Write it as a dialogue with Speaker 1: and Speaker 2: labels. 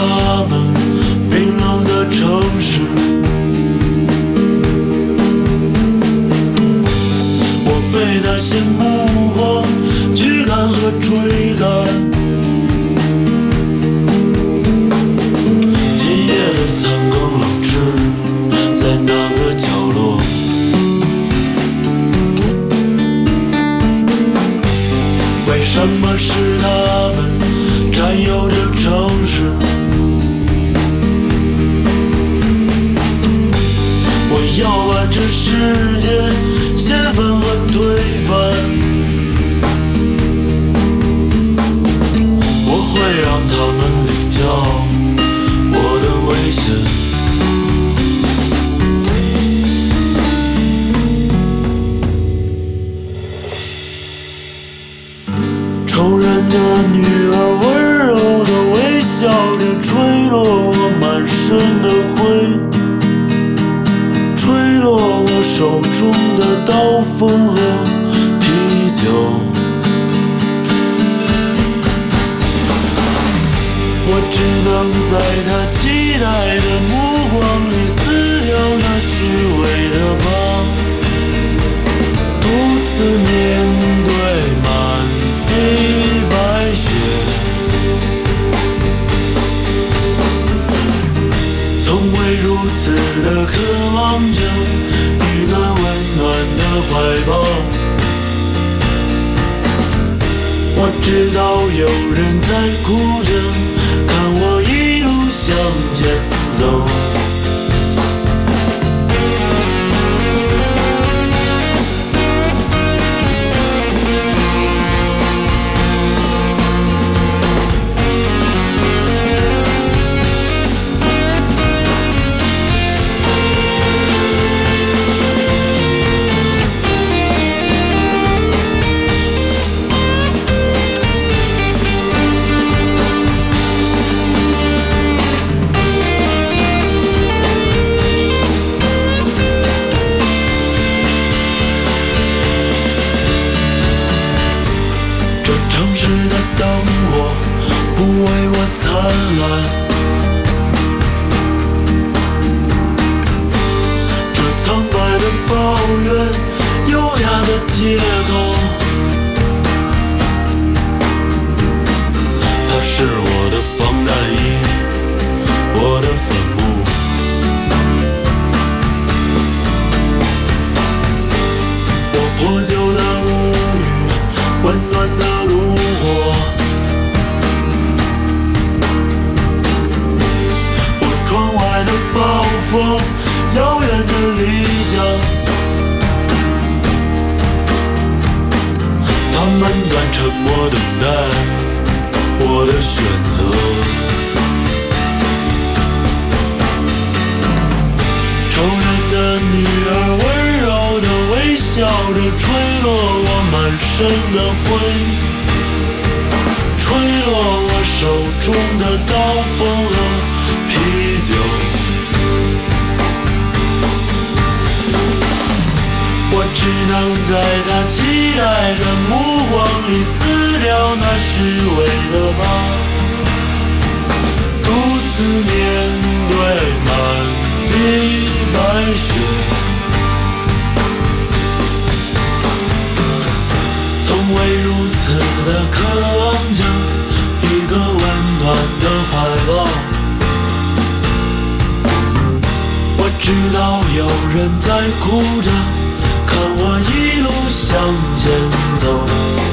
Speaker 1: 他们冰冷的城市，我被那些目光驱赶和追赶。世界掀翻和推翻。我会让他们领教我的危险。仇人的女手中的刀锋和啤酒。我只能在他期待的如此的渴望着一个温暖的怀抱。我知道有人在哭着看我一路向前走。的灯火不为我灿烂，这苍白的抱怨，优雅的结我，遥远的理想。他们在沉默等待我的选择。仇人的女儿温柔地微笑着吹落我满身的灰，吹落我手中的刀锋和能在他期待的目光里撕掉那虚伪的疤，独自面对满地白雪。从未如此的渴望着一个温暖的怀抱。我知道有人在哭着看我一路向前走。